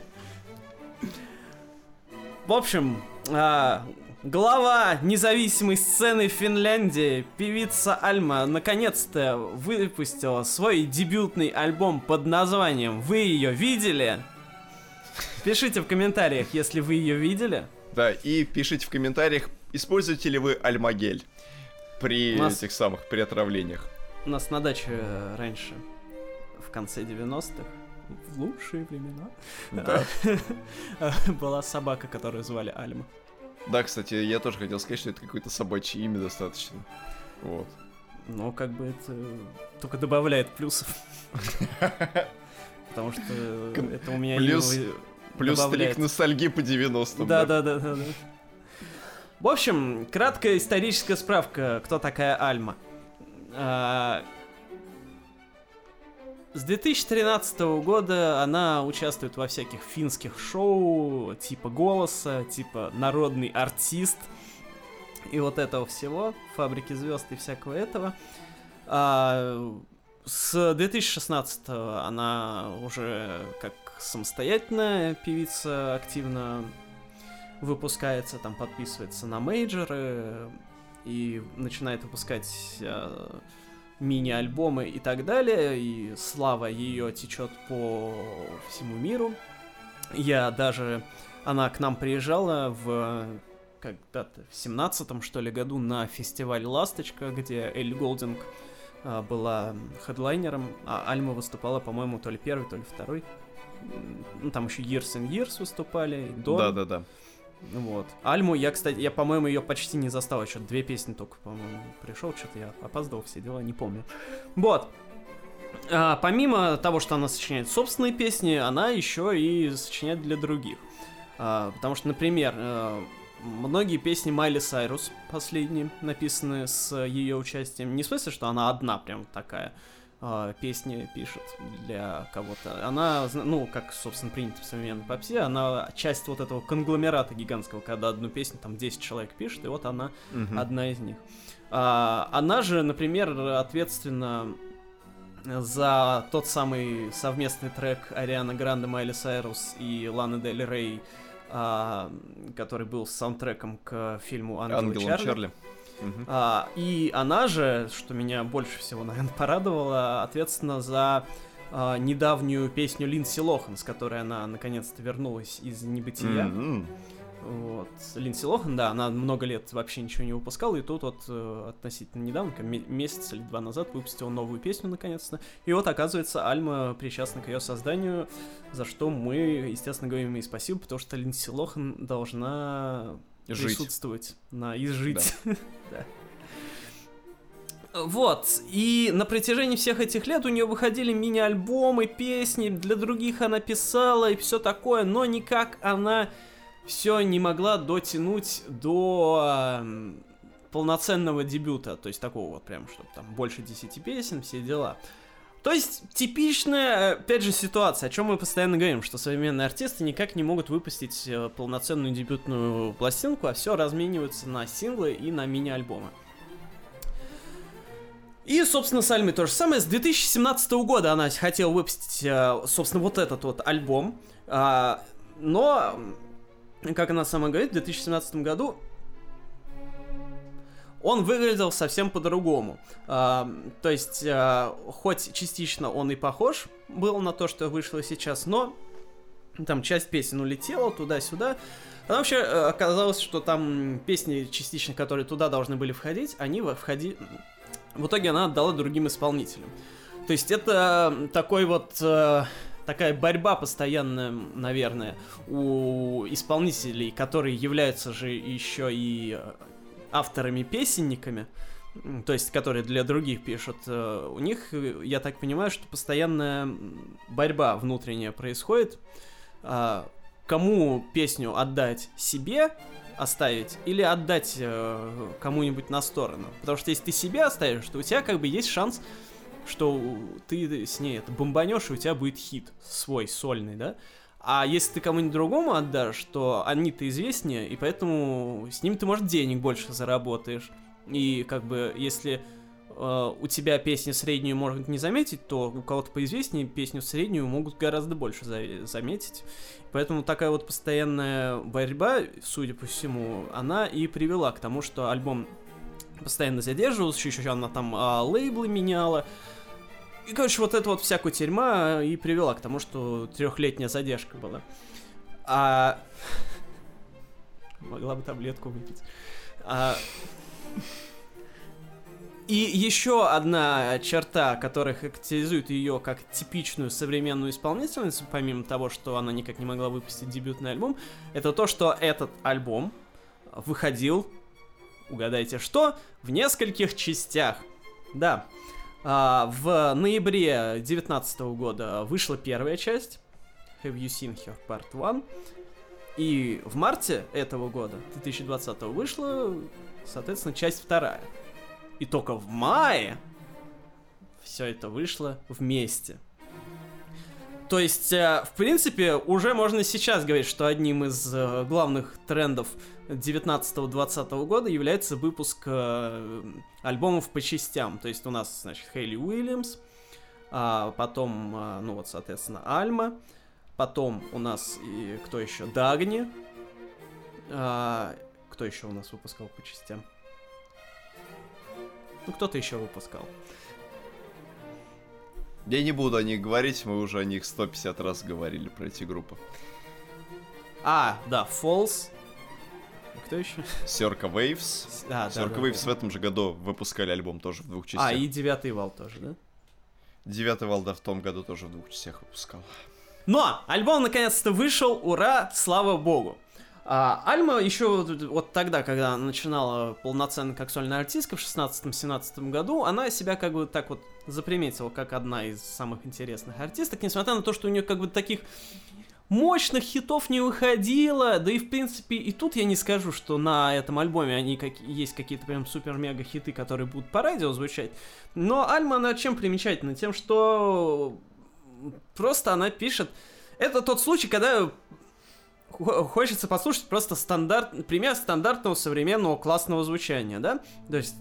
В общем, а, глава независимой сцены Финляндии, певица Альма, наконец-то выпустила свой дебютный альбом под названием «Вы ее видели?» Пишите в комментариях, если вы ее видели. Да, и пишите в комментариях, используете ли вы альмагель при нас- этих самых, при отравлениях. У нас на даче э, раньше, в конце 90-х, в лучшие времена, Да. была собака, которую звали Альма. Да, кстати, я тоже хотел сказать, что это какое-то собачье имя достаточно. Вот. Но как бы это только добавляет плюсов. Потому что это у меня плюс- Плюс стрик ностальгии по 90-м. Да, да, да, да, да. В общем, краткая историческая справка, кто такая Альма. А, С 2013 года она участвует во всяких финских шоу, типа «Голоса», типа «Народный артист» и вот этого всего, «Фабрики звезд» и всякого этого. А, С 2016 она уже как самостоятельная певица активно выпускается, там подписывается на мейджоры и начинает выпускать э, мини-альбомы и так далее, и слава ее течет по всему миру. Я даже... Она к нам приезжала в когда-то в семнадцатом, что ли, году на фестиваль «Ласточка», где Элли Голдинг а, была хедлайнером, а Альма выступала, по-моему, то ли первый, то ли второй. Ну, там еще Years and Years выступали, и Дон. Да, да, да. Вот. Альму я, кстати, я, по-моему, ее почти не застал. Еще две песни только, по-моему, пришел. Что-то я опоздал, все дела, не помню. Вот. А, помимо того, что она сочиняет собственные песни, она еще и сочиняет для других. А, потому что, например, э, многие песни Майли Сайрус последние написаны с ее участием. Не в смысле, что она одна прям такая а, песни пишет для кого-то. Она, ну, как, собственно, принято в современной попсе, она часть вот этого конгломерата гигантского, когда одну песню там 10 человек пишет, и вот она Мгм. одна из них. А, она же, например, ответственна за тот самый совместный трек Ариана Гранде, Майли Сайрус и Ланы Дель Рей, а, который был саундтреком к фильму «Ангел, и Ангел и Чарли». Чарли. Мгм. А, и она же, что меня больше всего, наверное, порадовало, ответственна за а, недавнюю песню Линдси Лохан, с которой она наконец-то вернулась из небытия. М-м. Вот. Линдси Лохан, да, она много лет вообще ничего не выпускала, и тут вот э, относительно недавно, месяц или два назад, выпустила новую песню наконец-то. И вот, оказывается, Альма причастна к ее созданию, за что мы, естественно, говорим ей спасибо, потому что Линдси Лохан должна Жить. присутствовать на и жить. Да. Вот, и на протяжении всех этих лет у нее выходили мини-альбомы, песни, для других она писала и все такое, но никак она все не могла дотянуть до полноценного дебюта, то есть такого вот прям, чтобы там больше 10 песен, все дела. То есть типичная, опять же, ситуация, о чем мы постоянно говорим, что современные артисты никак не могут выпустить э, полноценную дебютную пластинку, а все размениваются на синглы и на мини-альбомы. И, собственно, с Альмой то же самое. С 2017 года она хотела выпустить, э, собственно, вот этот вот альбом. А, но, как она сама говорит, в 2017 году он выглядел совсем по-другому. А, то есть, а, хоть частично он и похож был на то, что вышло сейчас, но там часть песен улетела туда-сюда. А вообще э, оказалось, что там песни частично, которые туда должны были входить, они входи в итоге она отдала другим исполнителям. То есть это такой вот э, такая борьба постоянная, наверное, у исполнителей, которые являются же еще и авторами-песенниками, то есть которые для других пишут, э, у них, я так понимаю, что постоянная борьба внутренняя происходит. Э, кому песню отдать себе, оставить или отдать э, кому-нибудь на сторону. Потому что если ты себе оставишь, то у тебя как бы есть шанс, что ты с ней это бомбанешь, и у тебя будет хит свой, сольный, да? А если ты кому-нибудь другому отдашь, то они-то известнее, и поэтому с ним ты, может, денег больше заработаешь. И как бы, если э, у тебя песню среднюю могут не заметить, то у кого-то поизвестнее песню среднюю могут гораздо больше за заметить. Поэтому такая вот постоянная борьба, судя по всему, она и привела к тому, что альбом постоянно задерживался, еще она там а, лейблы меняла. И, короче, вот эта вот вся кутерьма и привела к тому, что трехлетняя задержка была. А... Могла бы таблетку выпить. А... И еще одна черта, которая характеризует ее как типичную современную исполнительницу, помимо того, что она никак не могла выпустить дебютный альбом, это то, что этот альбом выходил, угадайте что, в нескольких частях. Да, в ноябре 2019 года вышла первая часть, Have You Seen Her Part 1, и в марте этого года, 2020, вышла, соответственно, часть вторая. И только в мае все это вышло вместе. То есть, э, в принципе, уже можно сейчас говорить, что одним из э, главных трендов 19-20 года является выпуск э, альбомов по частям. То есть у нас, значит, Хейли Уильямс, а потом, ну вот, соответственно, Альма, потом у нас и кто еще? Дагни. А, кто еще у нас выпускал по частям? Ну, кто-то еще выпускал. Я не буду о них говорить, мы уже о них 150 раз говорили про эти группы. А, да, Falls. Кто еще? Серка Waves. А, Серка да, Waves да. в этом же году выпускали альбом тоже в двух частях. А, и Девятый Вал тоже, да? Девятый Вал, да, в том году тоже в двух частях выпускал. Но альбом наконец-то вышел, ура, слава богу. А, Альма еще вот тогда, когда начинала полноценно как сольная артистка в 16-17 году, она себя как бы так вот заприметила как одна из самых интересных артисток, несмотря на то, что у нее как бы таких мощных хитов не выходило, да и в принципе и тут я не скажу, что на этом альбоме они как, есть какие-то прям супер-мега хиты, которые будут по радио звучать, но Альма, она чем примечательна? Тем, что просто она пишет... Это тот случай, когда хочется послушать просто стандарт, пример стандартного современного классного звучания, да? То есть,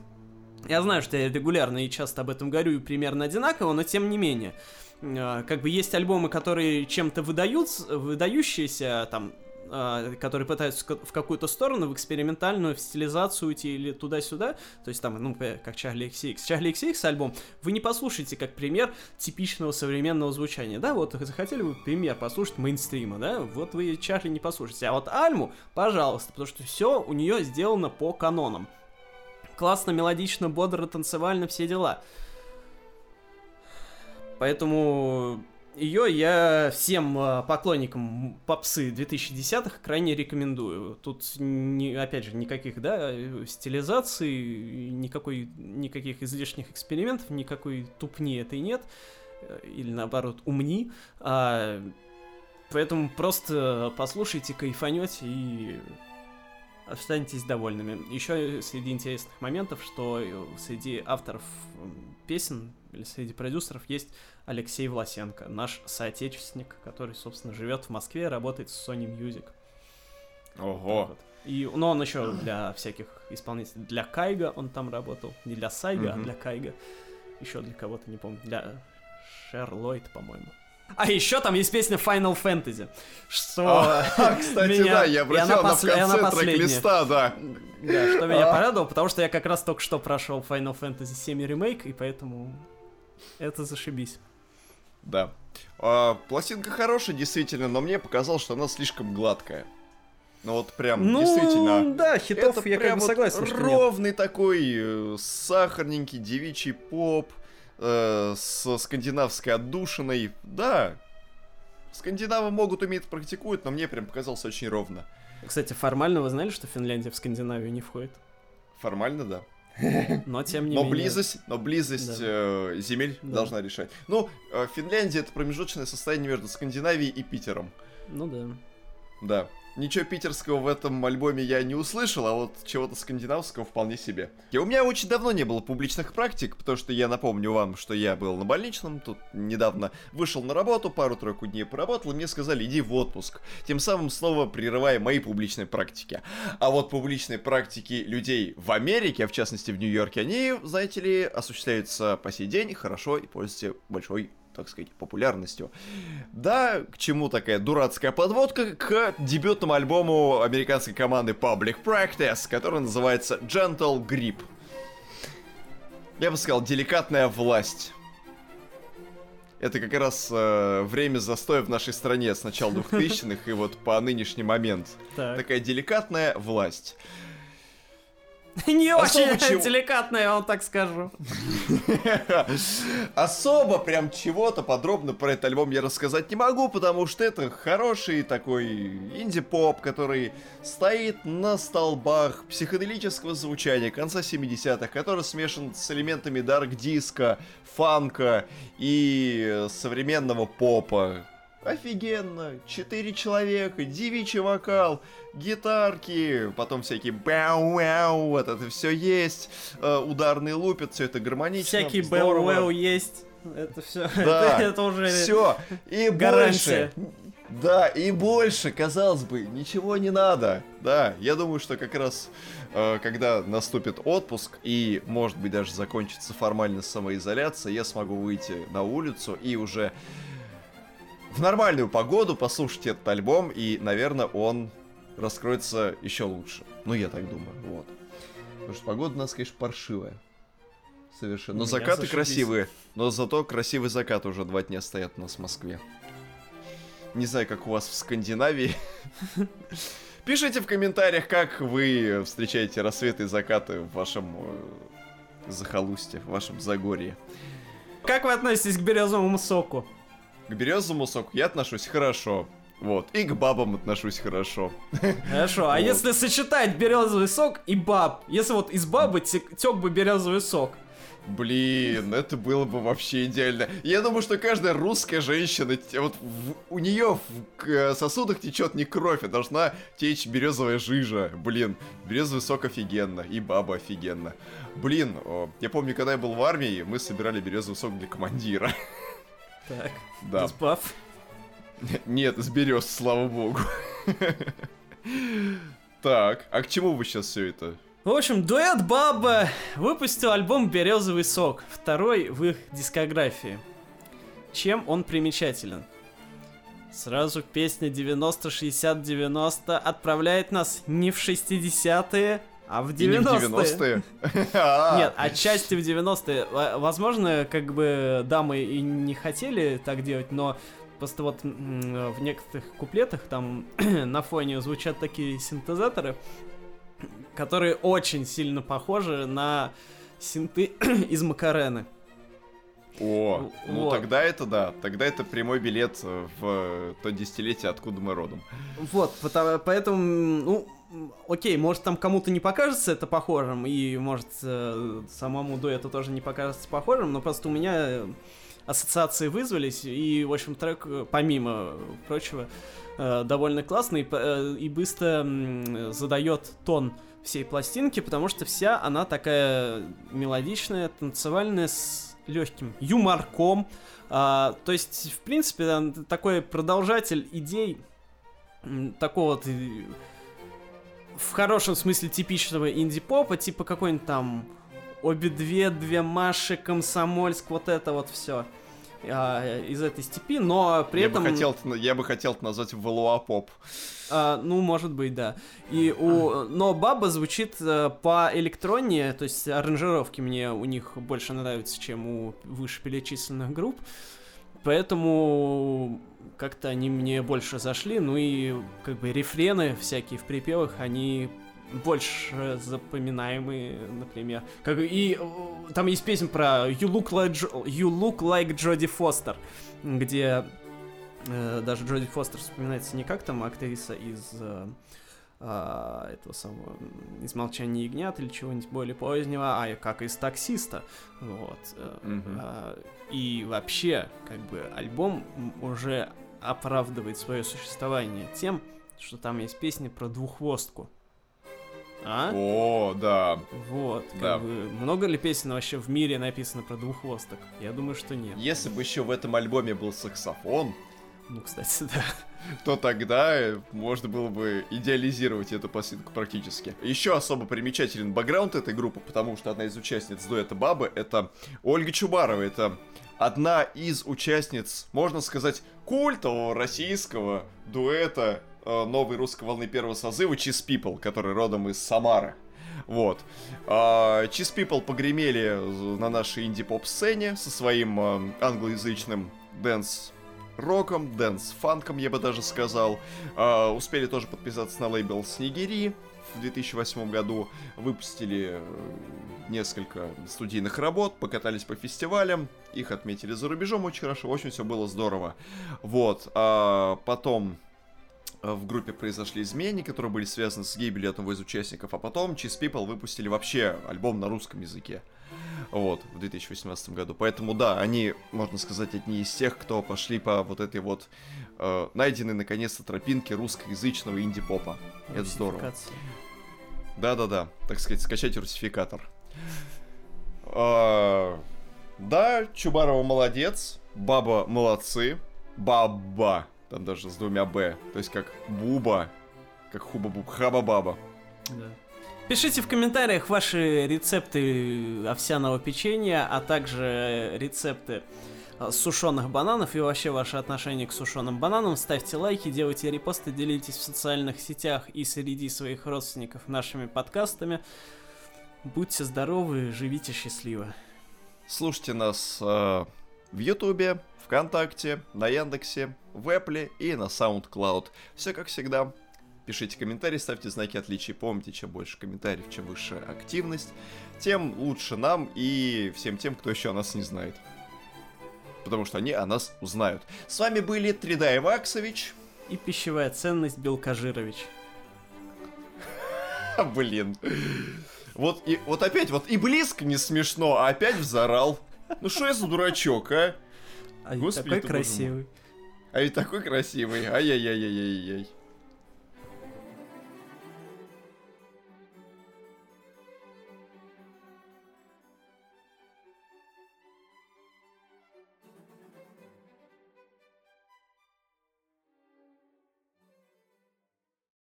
я знаю, что я регулярно и часто об этом говорю и примерно одинаково, но тем не менее. Э, как бы есть альбомы, которые чем-то выдают, выдающиеся, там, а, которые пытаются в какую-то сторону, в экспериментальную, в стилизацию уйти или туда-сюда, то есть там, ну, как Чарли XX. Чарли XX альбом вы не послушаете как пример типичного современного звучания, да, вот захотели вы пример послушать мейнстрима, да, вот вы Чарли не послушаете, а вот Альму, пожалуйста, потому что все у нее сделано по канонам. Классно, мелодично, бодро, танцевально, все дела. Поэтому ее я всем э, поклонникам попсы 2010-х крайне рекомендую. Тут, не, опять же, никаких, да, стилизаций, никакой, никаких излишних экспериментов, никакой тупни этой нет. Э, или, наоборот, умни. А, поэтому просто послушайте, кайфанете и останетесь довольными. Еще среди интересных моментов, что среди авторов песен или среди продюсеров есть Алексей Власенко, наш соотечественник, который, собственно, живет в Москве, работает с Sony Music. Ого. Вот. И, ну, он еще для всяких исполнителей, для Кайга он там работал, не для Сайга, mm-hmm. а для Кайга. Еще для кого-то, не помню, для Шерлойд, по-моему. А еще там есть песня Final Fantasy. Что а, кстати, меня... да, я обратил на, посл... в конце трек-листа, да. Да, что меня а. порадовало, потому что я как раз только что прошел Final Fantasy 7 ремейк, и поэтому это зашибись. Да. А, пластинка хорошая, действительно, но мне показалось, что она слишком гладкая. Ну вот прям ну, действительно. Да, хитов это я прям как бы согласен. Вот ровный нет. такой э, сахарненький девичий поп э, со скандинавской отдушиной. Да, скандинавы могут уметь практикуют, но мне прям показалось очень ровно. Кстати, формально вы знали, что Финляндия в Скандинавию не входит? Формально, да. Но тем не но менее. Близость, но близость да. э, земель да. должна решать. Ну, э, Финляндия это промежуточное состояние между Скандинавией и Питером. Ну да. Да. Ничего питерского в этом альбоме я не услышал, а вот чего-то скандинавского вполне себе. И у меня очень давно не было публичных практик, потому что я напомню вам, что я был на больничном, тут недавно вышел на работу, пару-тройку дней поработал, и мне сказали, иди в отпуск. Тем самым снова прерывая мои публичные практики. А вот публичные практики людей в Америке, а в частности в Нью-Йорке, они, знаете ли, осуществляются по сей день хорошо и пользуются большой так сказать, популярностью. Да, к чему такая дурацкая подводка? К дебютному альбому американской команды Public Practice, который называется Gentle Grip. Я бы сказал, деликатная власть. Это как раз э, время застоя в нашей стране с начала 2000-х и вот по нынешний момент. Так. Такая деликатная власть. Не очень чего... деликатно, я вам так скажу. Особо прям чего-то подробно про этот альбом я рассказать не могу, потому что это хороший такой инди-поп, который стоит на столбах психоделического звучания конца 70-х, который смешан с элементами дарк-диска, фанка и современного попа. Офигенно! Четыре человека, девичий вокал, гитарки, потом всякие бэу-вэу, вот это все есть, э, ударные лупят, все это гармонично. Всякий бэу-вэу есть. Это все. Да, это, это уже все. И гарантия. больше. Да, и больше, казалось бы, ничего не надо. Да, я думаю, что как раз э, когда наступит отпуск и, может быть, даже закончится формально самоизоляция, я смогу выйти на улицу и уже в нормальную погоду послушать этот альбом, и, наверное, он раскроется еще лучше. Ну, я так думаю, вот. Потому что погода у нас, конечно, паршивая. Совершенно. Но закаты красивые. Но зато красивый закат уже два дня стоят у нас в Москве. Не знаю, как у вас в Скандинавии. Пишите в комментариях, как вы встречаете рассветы и закаты в вашем э, захолустье, в вашем Загорье. Как вы относитесь к березовому соку? К березовому соку я отношусь хорошо. Вот. И к бабам отношусь хорошо. Хорошо. А вот. если сочетать березовый сок и баб? Если вот из бабы тек бы березовый сок. Блин, это было бы вообще идеально. Я думаю, что каждая русская женщина, вот в, у нее в э, сосудах течет не кровь, а должна течь березовая жижа. Блин, березовый сок офигенно, и баба офигенно. Блин, я помню, когда я был в армии, мы собирали березовый сок для командира. Так. Да. Из баф? Нет, из берез, слава богу. Так, а к чему вы сейчас все это? В общем, дуэт Баба выпустил альбом «Березовый сок», второй в их дискографии. Чем он примечателен? Сразу песня 90-60-90 отправляет нас не в 60-е, а в 90-е. 90-е? Нет, отчасти в 90-е. Возможно, как бы дамы и не хотели так делать, но просто вот в некоторых куплетах там на фоне звучат такие синтезаторы, которые очень сильно похожи на синты из Макарены. О, ну вот. тогда это да, тогда это прямой билет в то десятилетие, откуда мы родом. Вот, потому, поэтому, ну, окей, может там кому-то не покажется это похожим, и может э, самому дуэту тоже не покажется похожим, но просто у меня ассоциации вызвались, и, в общем, трек, помимо прочего, э, довольно классный э, и быстро э, задает тон всей пластинки, потому что вся она такая мелодичная, танцевальная, с легким юморком. А, то есть, в принципе, такой продолжатель идей такого вот в хорошем смысле типичного инди-попа, типа какой-нибудь там обе-две, две Маши, Комсомольск, вот это вот все а, из этой степи, но при я этом... Бы хотел, я бы хотел назвать Валуа Поп. А, ну, может быть, да. И у... Но Баба звучит а, по электроне, то есть аранжировки мне у них больше нравятся, чем у вышеперечисленных групп. Поэтому как-то они мне больше зашли, ну и как бы рефрены всякие в припевах, они больше запоминаемые, например. Как и там есть песня про You Look Like, you look like Джоди Фостер, где э, даже Джоди Фостер вспоминается не как там актриса из э, э, этого самого из молчания ягнят или чего-нибудь более позднего, а как из таксиста. Вот. Mm-hmm. Э, и вообще, как бы, альбом уже оправдывает свое существование тем, что там есть песня про двуххвостку. А? О, да. Вот, да. как бы, много ли песен вообще в мире написано про двуххвосток? Я думаю, что нет. Если бы еще в этом альбоме был саксофон, ну, кстати, да. То тогда можно было бы идеализировать эту пластинку практически. Еще особо примечателен бэкграунд этой группы, потому что одна из участниц дуэта Бабы это Ольга Чубарова. Это одна из участниц, можно сказать, культового российского дуэта э, новой русской волны первого созыва Cheese People, который родом из Самары. Вот. А, Cheese People погремели на нашей инди-поп-сцене со своим э, англоязычным dance роком, dance-фанком, я бы даже сказал. А, успели тоже подписаться на лейбл Снегири в 2008 году. Выпустили э, несколько студийных работ, покатались по фестивалям, их отметили за рубежом очень хорошо, очень все было здорово. Вот, а потом э, в группе произошли изменения, которые были связаны с гибелью одного из участников, а потом Cheese People выпустили вообще альбом на русском языке. Вот, в 2018 году. Поэтому, да, они, можно сказать, одни из тех, кто пошли по вот этой вот э, найденной, наконец-то, тропинке русскоязычного инди-попа. Это здорово. Да-да-да, так сказать, скачать русификатор. А, да, Чубарова молодец, Баба молодцы, Баба, там даже с двумя Б, то есть как Буба, как Хуба-Буб, Хаба-Баба. Пишите в комментариях ваши рецепты овсяного печенья, а также рецепты сушеных бананов и вообще ваше отношение к сушеным бананам. Ставьте лайки, делайте репосты, делитесь в социальных сетях и среди своих родственников нашими подкастами. Будьте здоровы, живите счастливо. Слушайте нас э, в Ютубе, ВКонтакте, на Яндексе, в Apple и на SoundCloud. Все как всегда. Пишите комментарии, ставьте знаки отличия. Помните, чем больше комментариев, чем выше активность, тем лучше нам и всем тем, кто еще нас не знает. Потому что они о нас узнают. С вами были 3D Иваксович. И пищевая ценность Белкожирович. Блин. Вот, и, вот опять, вот и близко не смешно, а опять взорал. Ну что я за дурачок, а? А Господи, такой красивый. А ведь такой красивый. Ай-яй-яй-яй-яй-яй.